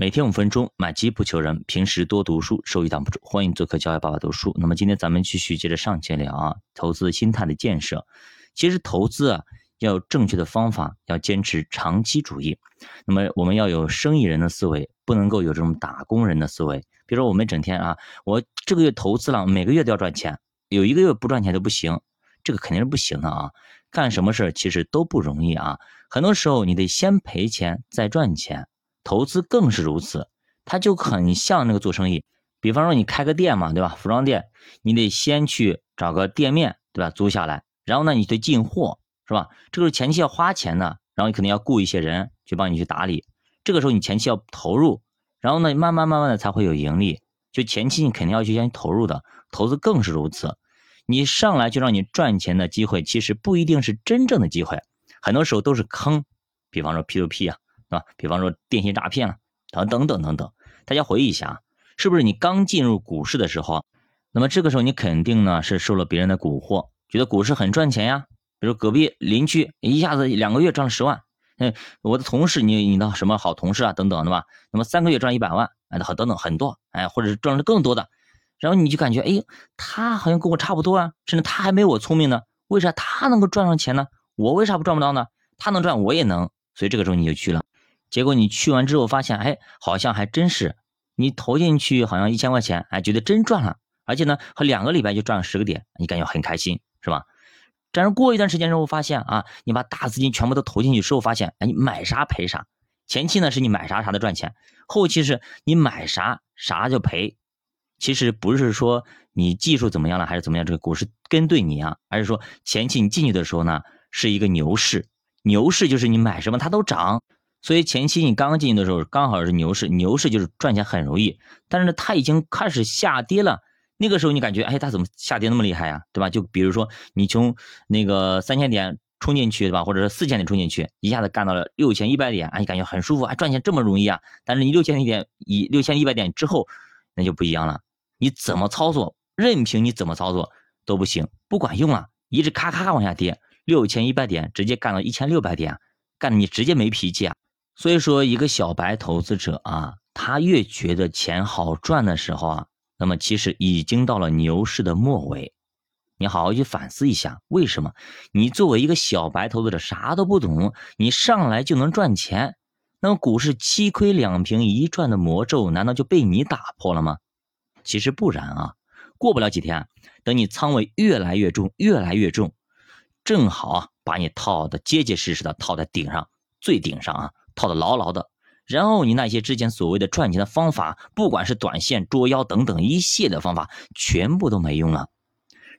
每天五分钟，买基不求人。平时多读书，收益挡不住。欢迎做客教育爸爸读书。那么今天咱们继续接着上节聊啊，投资心态的建设。其实投资啊，要有正确的方法，要坚持长期主义。那么我们要有生意人的思维，不能够有这种打工人的思维。比如说我们整天啊，我这个月投资了，每个月都要赚钱，有一个月不赚钱都不行，这个肯定是不行的啊。干什么事其实都不容易啊，很多时候你得先赔钱再赚钱。投资更是如此，它就很像那个做生意。比方说你开个店嘛，对吧？服装店，你得先去找个店面，对吧？租下来，然后呢，你得进货，是吧？这个是前期要花钱的，然后你肯定要雇一些人去帮你去打理。这个时候你前期要投入，然后呢，慢慢慢慢的才会有盈利。就前期你肯定要去先投入的，投资更是如此。你上来就让你赚钱的机会，其实不一定是真正的机会，很多时候都是坑。比方说 P to P 啊。是吧？比方说电信诈骗啊，等等等等等，大家回忆一下，是不是你刚进入股市的时候，那么这个时候你肯定呢是受了别人的蛊惑，觉得股市很赚钱呀。比如隔壁邻居一下子两个月赚了十万，嗯，我的同事，你你的什么好同事啊，等等，对吧？那么三个月赚一百万，哎，好等等很多，哎，或者是赚了更多的，然后你就感觉，哎，他好像跟我差不多啊，甚至他还没我聪明呢，为啥他能够赚上钱呢？我为啥不赚不到呢？他能赚，我也能，所以这个时候你就去了。结果你去完之后发现，哎，好像还真是，你投进去好像一千块钱，哎，觉得真赚了，而且呢，和两个礼拜就赚了十个点，你感觉很开心，是吧？但是过一段时间之后发现啊，你把大资金全部都投进去之后发现，哎，你买啥赔啥。前期呢是你买啥啥的赚钱，后期是你买啥啥就赔。其实不是说你技术怎么样了还是怎么样，这个股市跟对你啊，而是说前期你进去的时候呢是一个牛市，牛市就是你买什么它都涨。所以前期你刚刚进去的时候，刚好是牛市，牛市就是赚钱很容易。但是呢，它已经开始下跌了，那个时候你感觉，哎，它怎么下跌那么厉害呀，对吧？就比如说你从那个三千点冲进去，对吧？或者是四千点冲进去，一下子干到了六千一百点，哎，你感觉很舒服，哎，赚钱这么容易啊？但是你六千一点以六千一百点之后，那就不一样了。你怎么操作，任凭你怎么操作都不行，不管用啊，一直咔咔往下跌，六千一百点直接干到一千六百点，干的你直接没脾气啊！所以说，一个小白投资者啊，他越觉得钱好赚的时候啊，那么其实已经到了牛市的末尾。你好好去反思一下，为什么你作为一个小白投资者啥都不懂，你上来就能赚钱？那么股市七亏两平一赚的魔咒，难道就被你打破了吗？其实不然啊，过不了几天，等你仓位越来越重，越来越重，正好啊，把你套的结结实实的套在顶上，最顶上啊。套的牢牢的，然后你那些之前所谓的赚钱的方法，不管是短线捉妖等等一系列的方法，全部都没用了，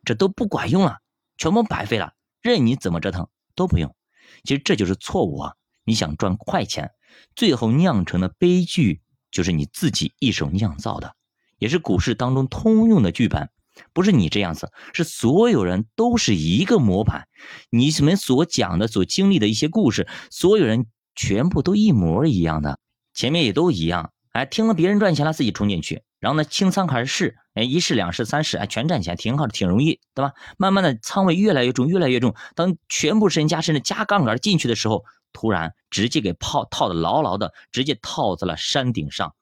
这都不管用了，全部白费了，任你怎么折腾都不用。其实这就是错误啊！你想赚快钱，最后酿成的悲剧就是你自己一手酿造的，也是股市当中通用的剧本。不是你这样子，是所有人都是一个模板。你们所讲的、所经历的一些故事，所有人。全部都一模一样的，前面也都一样。哎，听了别人赚钱了，自己冲进去，然后呢，清仓开始试，哎，一试两试三试，哎，全赚钱，挺好的，挺容易，对吧？慢慢的，仓位越来越重，越来越重。当全部身家甚至加杠杆进去的时候，突然直接给泡套的牢牢的，直接套在了山顶上，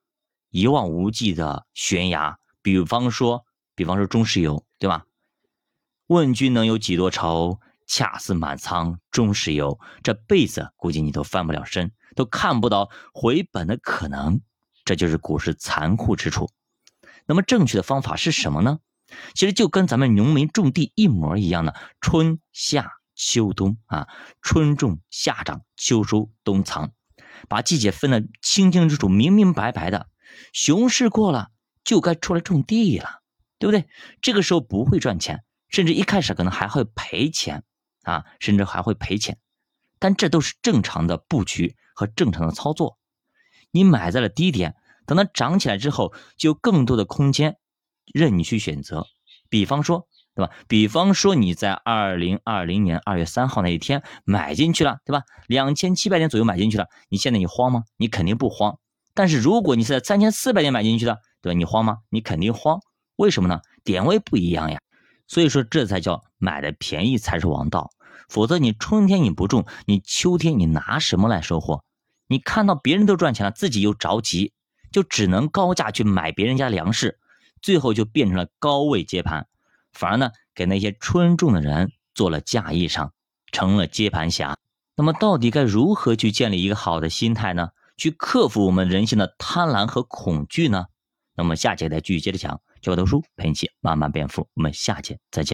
一望无际的悬崖。比方说，比方说中石油，对吧？问君能有几多愁？恰似满仓中石油，这辈子估计你都翻不了身，都看不到回本的可能。这就是股市残酷之处。那么正确的方法是什么呢？其实就跟咱们农民种地一模一样的，春夏秋冬啊，春种夏长秋收冬藏，把季节分得清清楚楚、明明白白的。熊市过了，就该出来种地了，对不对？这个时候不会赚钱，甚至一开始可能还会赔钱。啊，甚至还会赔钱，但这都是正常的布局和正常的操作。你买在了低点，等它涨起来之后，就有更多的空间任你去选择。比方说，对吧？比方说你在二零二零年二月三号那一天买进去了，对吧？两千七百点左右买进去了，你现在你慌吗？你肯定不慌。但是如果你是在三千四百点买进去的，对吧？你慌吗？你肯定慌。为什么呢？点位不一样呀。所以说，这才叫买的便宜才是王道。否则，你春天你不种，你秋天你拿什么来收获？你看到别人都赚钱了，自己又着急，就只能高价去买别人家粮食，最后就变成了高位接盘，反而呢给那些春种的人做了嫁衣裳，成了接盘侠。那么到底该如何去建立一个好的心态呢？去克服我们人性的贪婪和恐惧呢？那么下节再继续接着讲，教读书陪你一起慢慢变富。我们下节再见。